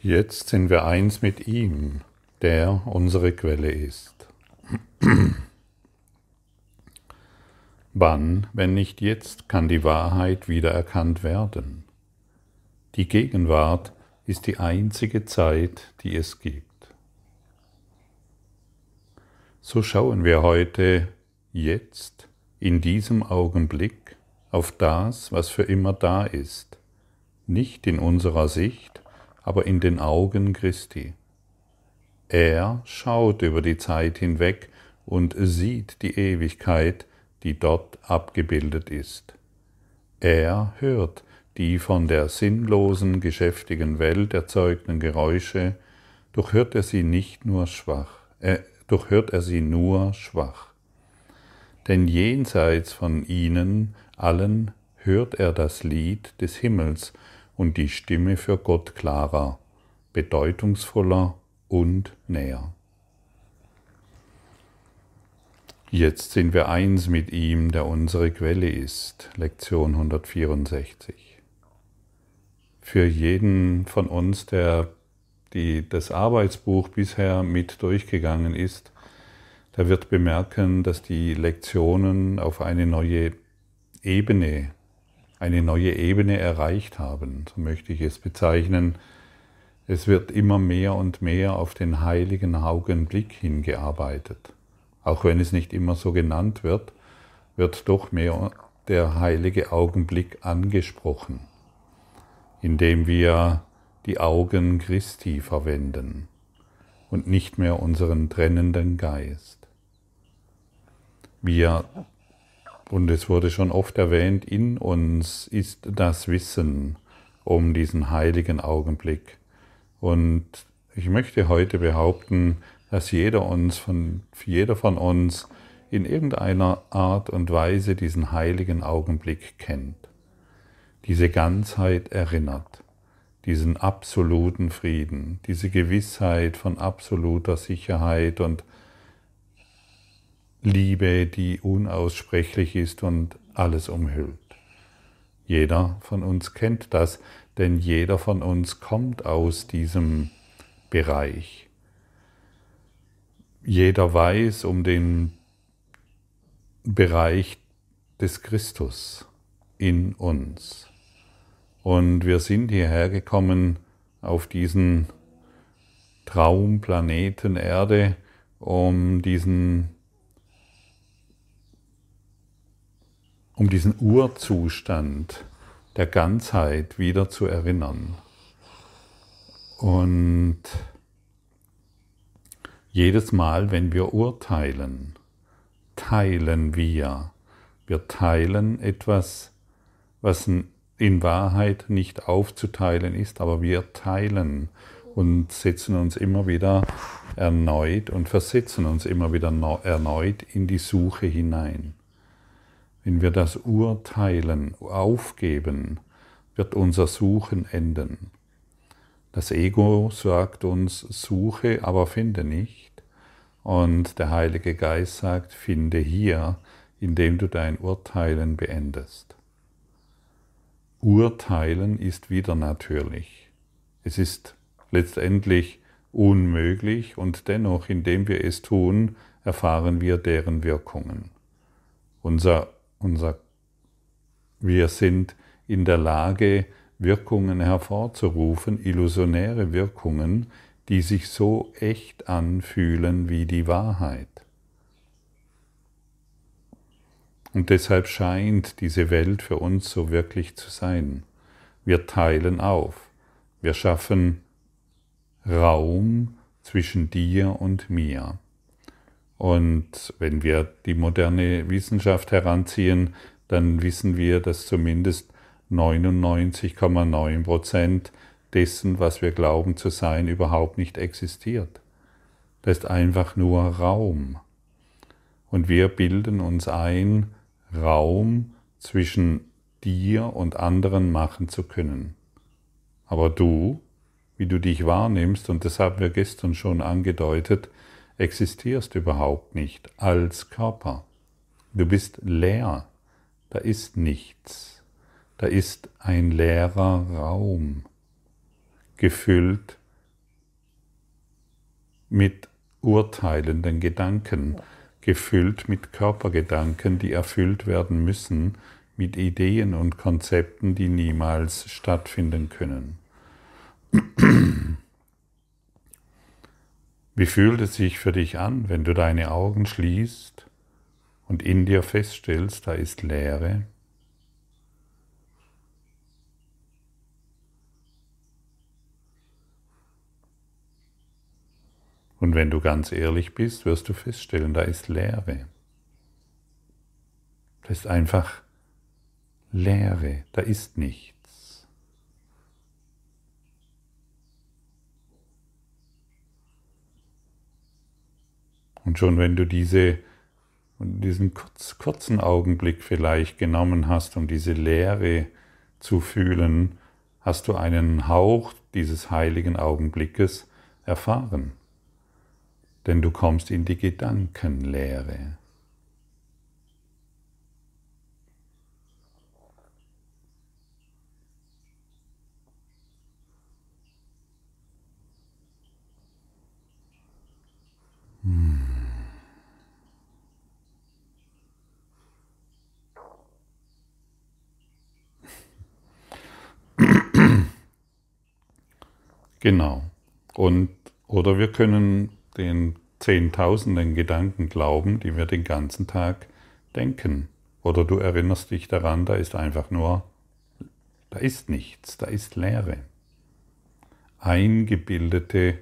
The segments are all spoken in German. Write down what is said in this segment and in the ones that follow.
Jetzt sind wir eins mit ihm, der unsere Quelle ist. Wann, wenn nicht jetzt, kann die Wahrheit wiedererkannt werden? Die Gegenwart ist die einzige Zeit, die es gibt. So schauen wir heute, jetzt, in diesem Augenblick, auf das, was für immer da ist, nicht in unserer Sicht, aber in den Augen Christi. Er schaut über die Zeit hinweg und sieht die Ewigkeit, die dort abgebildet ist. Er hört die von der sinnlosen, geschäftigen Welt erzeugten Geräusche, doch hört er sie nicht nur schwach, äh, doch hört er sie nur schwach. Denn jenseits von ihnen allen hört er das Lied des Himmels und die Stimme für Gott klarer, bedeutungsvoller und näher. Jetzt sind wir eins mit ihm, der unsere Quelle ist. Lektion 164. Für jeden von uns, der die, das Arbeitsbuch bisher mit durchgegangen ist, der wird bemerken, dass die Lektionen auf eine neue Ebene, eine neue Ebene erreicht haben. So möchte ich es bezeichnen. Es wird immer mehr und mehr auf den heiligen Augenblick hingearbeitet. Auch wenn es nicht immer so genannt wird, wird doch mehr der heilige Augenblick angesprochen, indem wir die Augen Christi verwenden und nicht mehr unseren trennenden Geist. Wir, und es wurde schon oft erwähnt, in uns ist das Wissen um diesen heiligen Augenblick. Und ich möchte heute behaupten, dass jeder, uns von, jeder von uns in irgendeiner Art und Weise diesen heiligen Augenblick kennt, diese Ganzheit erinnert, diesen absoluten Frieden, diese Gewissheit von absoluter Sicherheit und Liebe, die unaussprechlich ist und alles umhüllt. Jeder von uns kennt das, denn jeder von uns kommt aus diesem Bereich. Jeder weiß um den Bereich des Christus in uns. Und wir sind hierher gekommen auf diesen Traumplaneten Erde, um diesen, um diesen Urzustand der Ganzheit wieder zu erinnern. Und jedes Mal, wenn wir urteilen, teilen wir. Wir teilen etwas, was in Wahrheit nicht aufzuteilen ist, aber wir teilen und setzen uns immer wieder erneut und versetzen uns immer wieder erneut in die Suche hinein. Wenn wir das Urteilen aufgeben, wird unser Suchen enden. Das Ego sagt uns, suche, aber finde nicht. Und der Heilige Geist sagt, finde hier, indem du dein Urteilen beendest. Urteilen ist wieder natürlich. Es ist letztendlich unmöglich und dennoch, indem wir es tun, erfahren wir deren Wirkungen. Unser, unser, wir sind in der Lage, Wirkungen hervorzurufen, illusionäre Wirkungen, die sich so echt anfühlen wie die Wahrheit. Und deshalb scheint diese Welt für uns so wirklich zu sein. Wir teilen auf. Wir schaffen Raum zwischen dir und mir. Und wenn wir die moderne Wissenschaft heranziehen, dann wissen wir, dass zumindest 99,9 Prozent dessen, was wir glauben zu sein, überhaupt nicht existiert. Das ist einfach nur Raum. Und wir bilden uns ein, Raum zwischen dir und anderen machen zu können. Aber du, wie du dich wahrnimmst, und das haben wir gestern schon angedeutet, existierst überhaupt nicht als Körper. Du bist leer, da ist nichts, da ist ein leerer Raum gefüllt mit urteilenden Gedanken, gefüllt mit Körpergedanken, die erfüllt werden müssen, mit Ideen und Konzepten, die niemals stattfinden können. Wie fühlt es sich für dich an, wenn du deine Augen schließt und in dir feststellst, da ist Leere? Und wenn du ganz ehrlich bist, wirst du feststellen, da ist Leere. Da ist einfach Leere, da ist nichts. Und schon wenn du diese, diesen kurz, kurzen Augenblick vielleicht genommen hast, um diese Leere zu fühlen, hast du einen Hauch dieses heiligen Augenblickes erfahren denn du kommst in die Gedankenlehre. Genau. Und oder wir können den zehntausenden Gedanken glauben, die wir den ganzen Tag denken. Oder du erinnerst dich daran, da ist einfach nur, da ist nichts, da ist Leere. Eingebildete,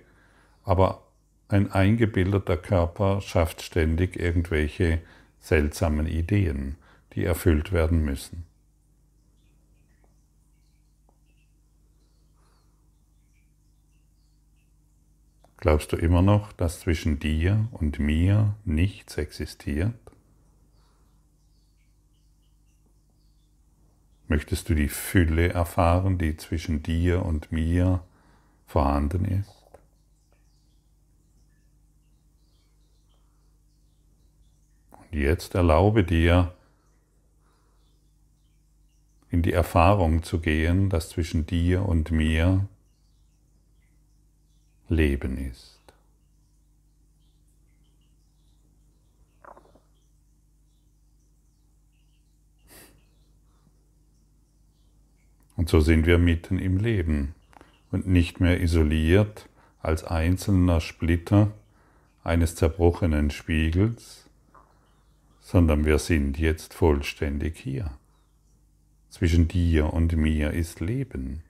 aber ein eingebildeter Körper schafft ständig irgendwelche seltsamen Ideen, die erfüllt werden müssen. Glaubst du immer noch, dass zwischen dir und mir nichts existiert? Möchtest du die Fülle erfahren, die zwischen dir und mir vorhanden ist? Und jetzt erlaube dir, in die Erfahrung zu gehen, dass zwischen dir und mir Leben ist. Und so sind wir mitten im Leben und nicht mehr isoliert als einzelner Splitter eines zerbrochenen Spiegels, sondern wir sind jetzt vollständig hier. Zwischen dir und mir ist Leben.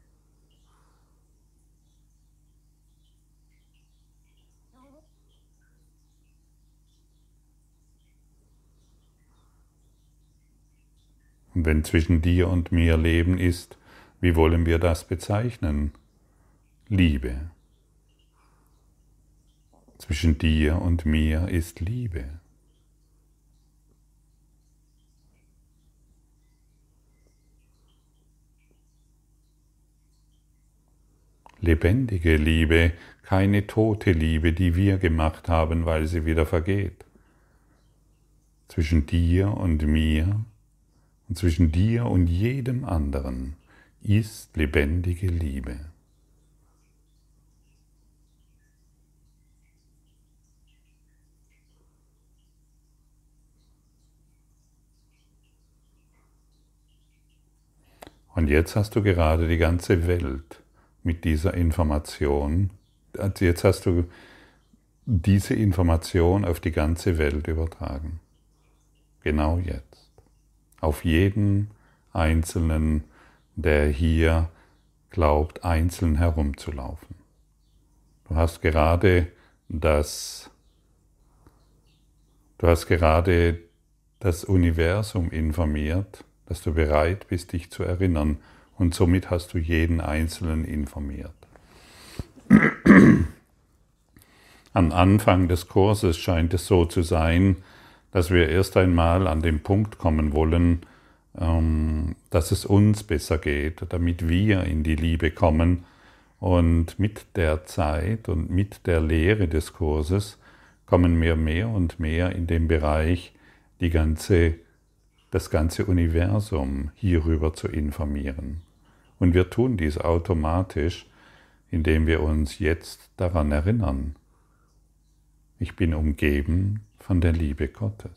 Wenn zwischen dir und mir Leben ist, wie wollen wir das bezeichnen? Liebe. Zwischen dir und mir ist Liebe. Lebendige Liebe, keine tote Liebe, die wir gemacht haben, weil sie wieder vergeht. Zwischen dir und mir und zwischen dir und jedem anderen ist lebendige Liebe. Und jetzt hast du gerade die ganze Welt mit dieser Information, jetzt hast du diese Information auf die ganze Welt übertragen. Genau jetzt auf jeden Einzelnen, der hier glaubt, einzeln herumzulaufen. Du hast gerade das, du hast gerade das Universum informiert, dass du bereit bist, dich zu erinnern und somit hast du jeden Einzelnen informiert. Am Anfang des Kurses scheint es so zu sein, dass wir erst einmal an den Punkt kommen wollen, ähm, dass es uns besser geht, damit wir in die Liebe kommen. Und mit der Zeit und mit der Lehre des Kurses kommen wir mehr und mehr in den Bereich, die ganze, das ganze Universum hierüber zu informieren. Und wir tun dies automatisch, indem wir uns jetzt daran erinnern. Ich bin umgeben von der Liebe Gottes.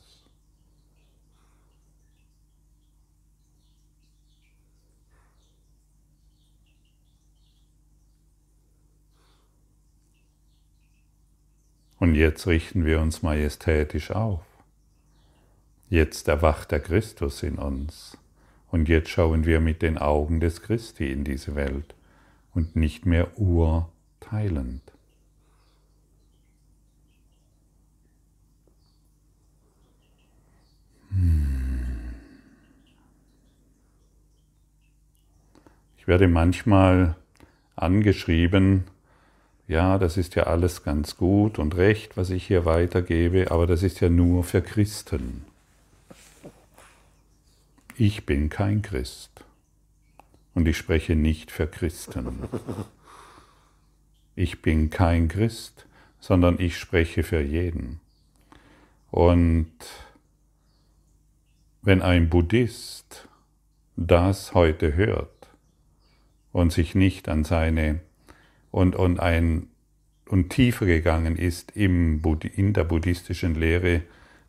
Und jetzt richten wir uns majestätisch auf. Jetzt erwacht der Christus in uns. Und jetzt schauen wir mit den Augen des Christi in diese Welt und nicht mehr urteilend. Werde manchmal angeschrieben, ja, das ist ja alles ganz gut und recht, was ich hier weitergebe, aber das ist ja nur für Christen. Ich bin kein Christ und ich spreche nicht für Christen. Ich bin kein Christ, sondern ich spreche für jeden. Und wenn ein Buddhist das heute hört und sich nicht an seine und, und, ein, und tiefer gegangen ist im, in der buddhistischen Lehre,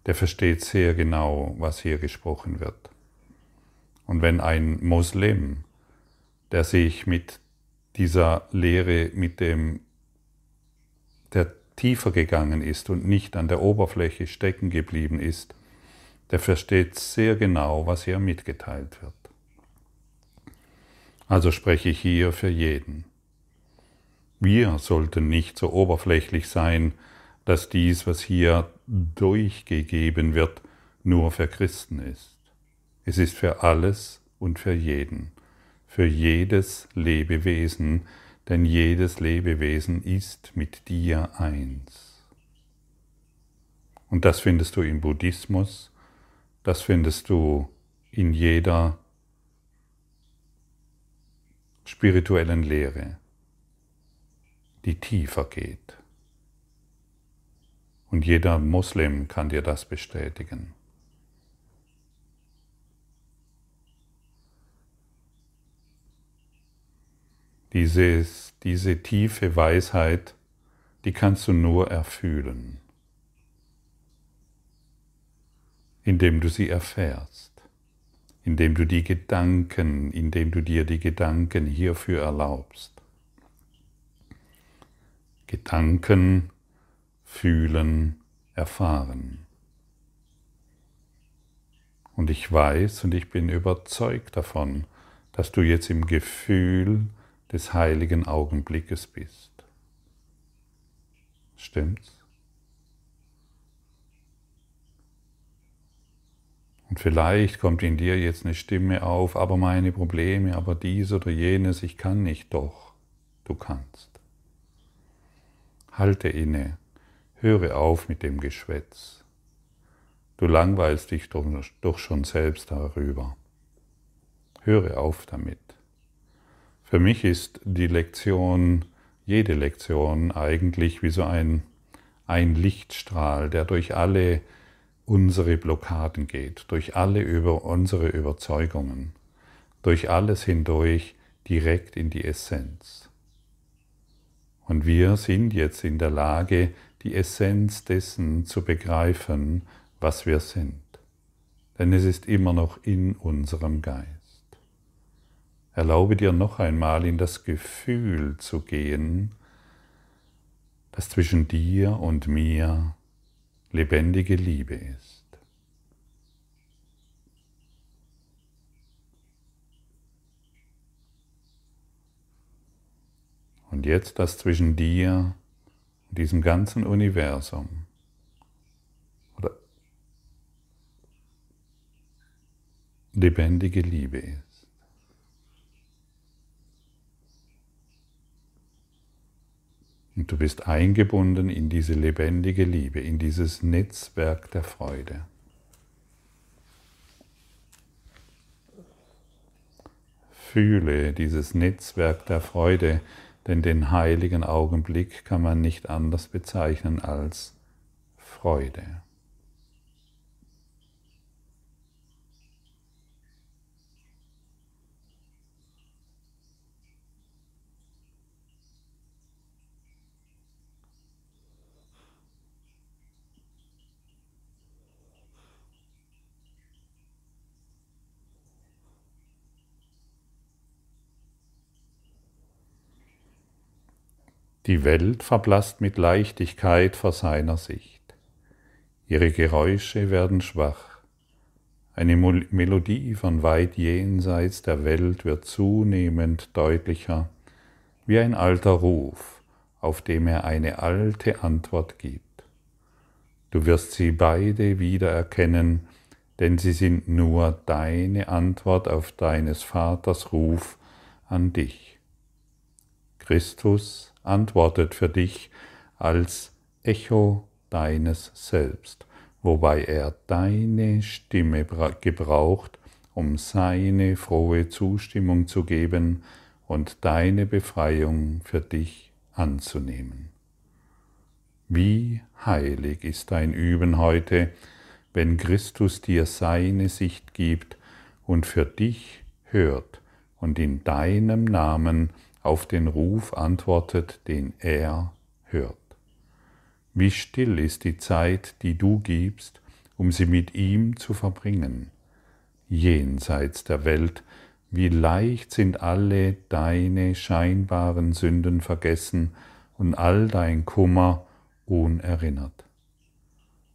der versteht sehr genau, was hier gesprochen wird. Und wenn ein Moslem, der sich mit dieser Lehre, mit dem, der tiefer gegangen ist und nicht an der Oberfläche stecken geblieben ist, der versteht sehr genau, was hier mitgeteilt wird. Also spreche ich hier für jeden. Wir sollten nicht so oberflächlich sein, dass dies, was hier durchgegeben wird, nur für Christen ist. Es ist für alles und für jeden, für jedes Lebewesen, denn jedes Lebewesen ist mit dir eins. Und das findest du im Buddhismus, das findest du in jeder spirituellen Lehre die tiefer geht. Und jeder Muslim kann dir das bestätigen. Dieses, diese tiefe Weisheit, die kannst du nur erfühlen, indem du sie erfährst, indem du die Gedanken, indem du dir die Gedanken hierfür erlaubst. Gedanken, Fühlen, Erfahren. Und ich weiß und ich bin überzeugt davon, dass du jetzt im Gefühl des heiligen Augenblickes bist. Stimmt's? Und vielleicht kommt in dir jetzt eine Stimme auf, aber meine Probleme, aber dies oder jenes, ich kann nicht doch. Du kannst. Halte inne, höre auf mit dem Geschwätz. Du langweilst dich doch, schon selbst darüber. Höre auf damit. Für mich ist die Lektion, jede Lektion eigentlich wie so ein, ein Lichtstrahl, der durch alle unsere Blockaden geht, durch alle über unsere Überzeugungen, durch alles hindurch direkt in die Essenz. Und wir sind jetzt in der Lage, die Essenz dessen zu begreifen, was wir sind. Denn es ist immer noch in unserem Geist. Erlaube dir noch einmal in das Gefühl zu gehen, dass zwischen dir und mir lebendige Liebe ist. Und jetzt das zwischen dir und diesem ganzen Universum. Lebendige Liebe ist. Und du bist eingebunden in diese lebendige Liebe, in dieses Netzwerk der Freude. Fühle dieses Netzwerk der Freude, denn den heiligen Augenblick kann man nicht anders bezeichnen als Freude. Die Welt verblasst mit Leichtigkeit vor seiner Sicht. Ihre Geräusche werden schwach. Eine Melodie von weit jenseits der Welt wird zunehmend deutlicher, wie ein alter Ruf, auf dem er eine alte Antwort gibt. Du wirst sie beide wiedererkennen, denn sie sind nur deine Antwort auf deines Vaters Ruf an dich. Christus antwortet für dich als Echo deines Selbst, wobei er deine Stimme gebraucht, um seine frohe Zustimmung zu geben und deine Befreiung für dich anzunehmen. Wie heilig ist dein Üben heute, wenn Christus dir seine Sicht gibt und für dich hört und in deinem Namen auf den Ruf antwortet, den er hört. Wie still ist die Zeit, die du gibst, um sie mit ihm zu verbringen. Jenseits der Welt, wie leicht sind alle deine scheinbaren Sünden vergessen und all dein Kummer unerinnert.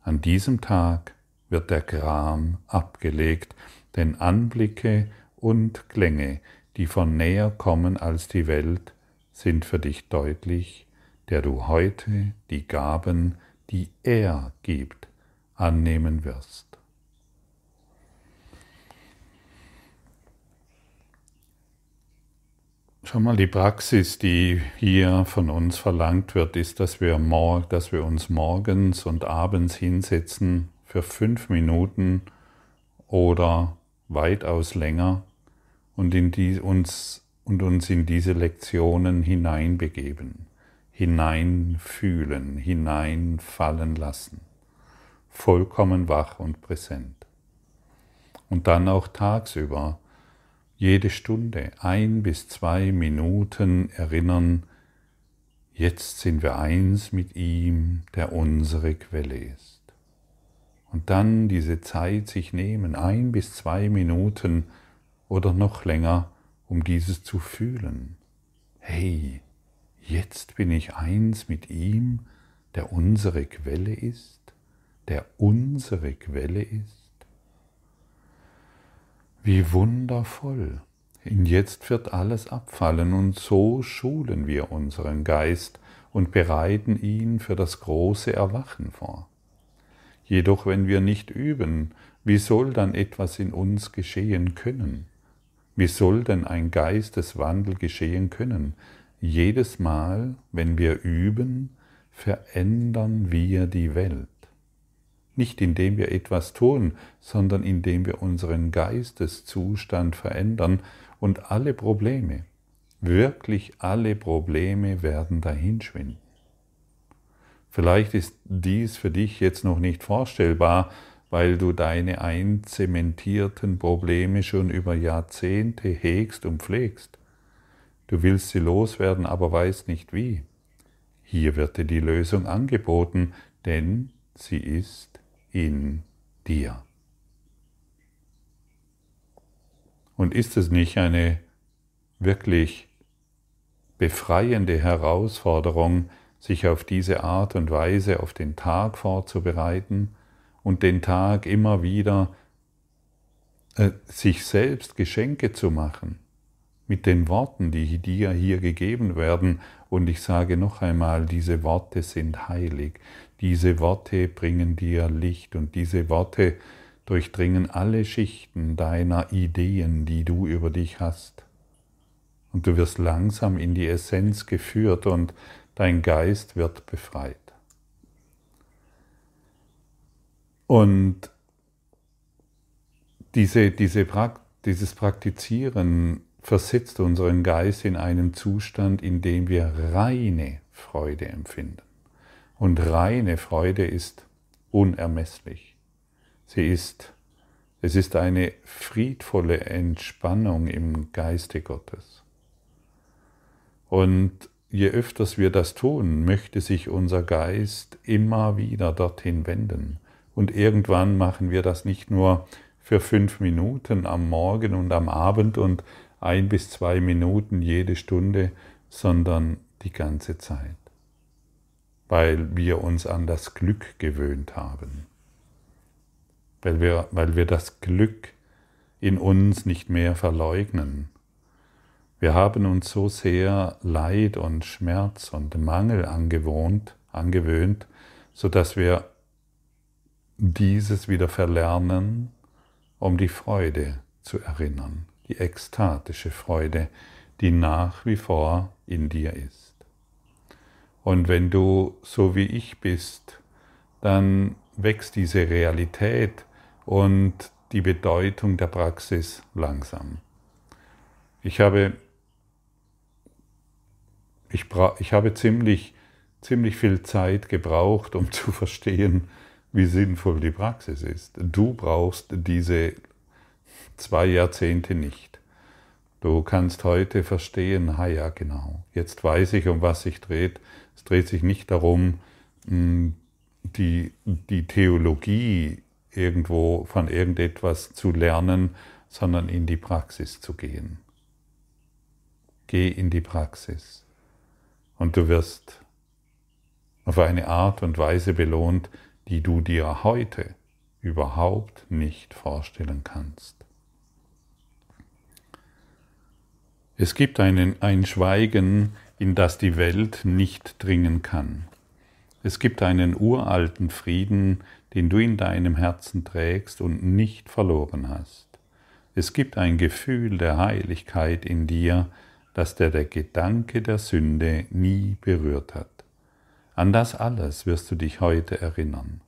An diesem Tag wird der Gram abgelegt, denn Anblicke und Klänge, die von näher kommen als die Welt, sind für dich deutlich, der du heute die Gaben, die er gibt, annehmen wirst. Schau mal, die Praxis, die hier von uns verlangt wird, ist, dass wir, dass wir uns morgens und abends hinsetzen für fünf Minuten oder weitaus länger und, in die, uns, und uns in diese Lektionen hineinbegeben, hineinfühlen, hineinfallen lassen, vollkommen wach und präsent. Und dann auch tagsüber jede Stunde ein bis zwei Minuten erinnern, jetzt sind wir eins mit ihm, der unsere Quelle ist. Und dann diese Zeit sich nehmen, ein bis zwei Minuten oder noch länger, um dieses zu fühlen. Hey, jetzt bin ich eins mit ihm, der unsere Quelle ist, der unsere Quelle ist. Wie wundervoll. Und jetzt wird alles abfallen und so schulen wir unseren Geist und bereiten ihn für das große Erwachen vor. Jedoch wenn wir nicht üben, wie soll dann etwas in uns geschehen können? Wie soll denn ein Geisteswandel geschehen können? Jedes Mal, wenn wir üben, verändern wir die Welt. Nicht indem wir etwas tun, sondern indem wir unseren Geisteszustand verändern und alle Probleme, wirklich alle Probleme werden dahinschwinden. Vielleicht ist dies für dich jetzt noch nicht vorstellbar, weil du deine einzementierten Probleme schon über Jahrzehnte hegst und pflegst. Du willst sie loswerden, aber weißt nicht wie. Hier wird dir die Lösung angeboten, denn sie ist in dir. Und ist es nicht eine wirklich befreiende Herausforderung, sich auf diese Art und Weise auf den Tag vorzubereiten und den Tag immer wieder äh, sich selbst Geschenke zu machen mit den Worten, die dir hier gegeben werden. Und ich sage noch einmal, diese Worte sind heilig. Diese Worte bringen dir Licht und diese Worte durchdringen alle Schichten deiner Ideen, die du über dich hast. Und du wirst langsam in die Essenz geführt und dein Geist wird befreit. Und diese, diese, dieses Praktizieren versetzt unseren Geist in einen Zustand, in dem wir reine Freude empfinden. Und reine Freude ist unermesslich. Sie ist, es ist eine friedvolle Entspannung im Geiste Gottes. Und je öfters wir das tun, möchte sich unser Geist immer wieder dorthin wenden. Und irgendwann machen wir das nicht nur für fünf Minuten am Morgen und am Abend und ein bis zwei Minuten jede Stunde, sondern die ganze Zeit, weil wir uns an das Glück gewöhnt haben, weil wir, weil wir das Glück in uns nicht mehr verleugnen. Wir haben uns so sehr Leid und Schmerz und Mangel angewohnt, angewöhnt, sodass wir dieses wieder verlernen, um die Freude zu erinnern, die ekstatische Freude, die nach wie vor in dir ist. Und wenn du so wie ich bist, dann wächst diese Realität und die Bedeutung der Praxis langsam. Ich habe, ich, ich habe ziemlich, ziemlich viel Zeit gebraucht, um zu verstehen, wie sinnvoll die Praxis ist. Du brauchst diese zwei Jahrzehnte nicht. Du kannst heute verstehen, ha ja, genau, jetzt weiß ich, um was sich dreht. Es dreht sich nicht darum, hm, die, die Theologie irgendwo von irgendetwas zu lernen, sondern in die Praxis zu gehen. Geh in die Praxis und du wirst auf eine Art und Weise belohnt, die du dir heute überhaupt nicht vorstellen kannst. Es gibt einen, ein Schweigen, in das die Welt nicht dringen kann. Es gibt einen uralten Frieden, den du in deinem Herzen trägst und nicht verloren hast. Es gibt ein Gefühl der Heiligkeit in dir, das der, der Gedanke der Sünde nie berührt hat. An das alles wirst du dich heute erinnern.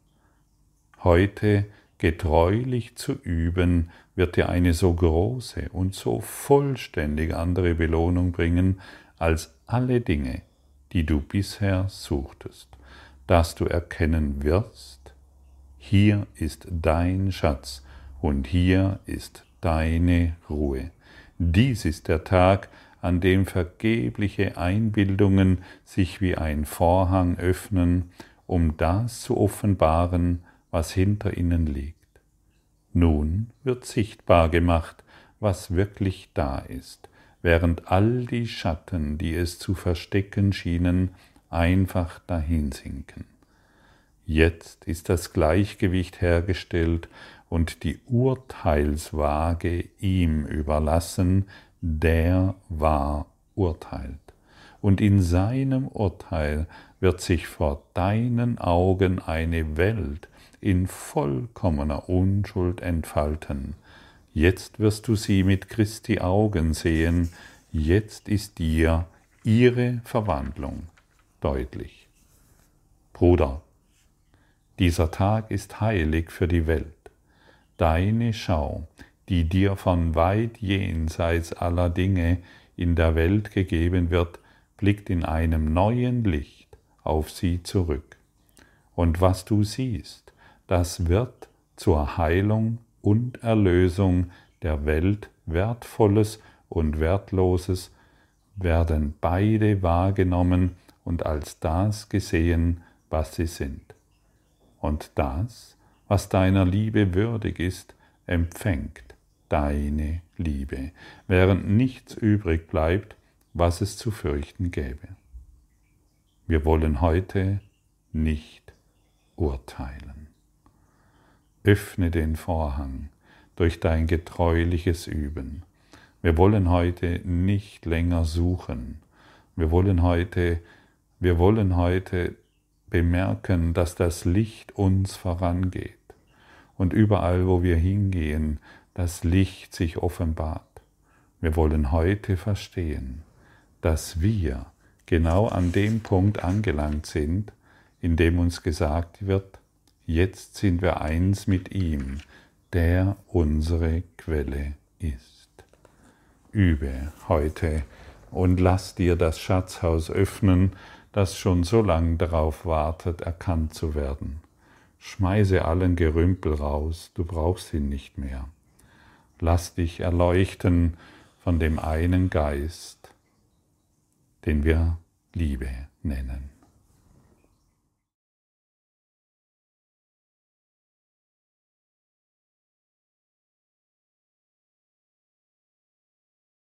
Heute getreulich zu üben, wird dir eine so große und so vollständig andere Belohnung bringen als alle Dinge, die du bisher suchtest, dass du erkennen wirst, hier ist dein Schatz und hier ist deine Ruhe. Dies ist der Tag, an dem vergebliche Einbildungen sich wie ein Vorhang öffnen, um das zu offenbaren, was hinter ihnen liegt. Nun wird sichtbar gemacht, was wirklich da ist, während all die Schatten, die es zu verstecken schienen, einfach dahinsinken. Jetzt ist das Gleichgewicht hergestellt und die Urteilswaage ihm überlassen, der wahr urteilt. Und in seinem Urteil wird sich vor deinen Augen eine Welt, in vollkommener Unschuld entfalten. Jetzt wirst du sie mit Christi Augen sehen, jetzt ist dir ihre Verwandlung deutlich. Bruder, dieser Tag ist heilig für die Welt. Deine Schau, die dir von weit jenseits aller Dinge in der Welt gegeben wird, blickt in einem neuen Licht auf sie zurück. Und was du siehst, das wird zur Heilung und Erlösung der Welt Wertvolles und Wertloses, werden beide wahrgenommen und als das gesehen, was sie sind. Und das, was deiner Liebe würdig ist, empfängt deine Liebe, während nichts übrig bleibt, was es zu fürchten gäbe. Wir wollen heute nicht urteilen. Öffne den Vorhang durch dein getreuliches Üben. Wir wollen heute nicht länger suchen. Wir wollen heute, wir wollen heute bemerken, dass das Licht uns vorangeht und überall, wo wir hingehen, das Licht sich offenbart. Wir wollen heute verstehen, dass wir genau an dem Punkt angelangt sind, in dem uns gesagt wird, Jetzt sind wir eins mit ihm, der unsere Quelle ist. Übe heute und lass dir das Schatzhaus öffnen, das schon so lange darauf wartet, erkannt zu werden. Schmeiße allen Gerümpel raus, du brauchst ihn nicht mehr. Lass dich erleuchten von dem einen Geist, den wir Liebe nennen.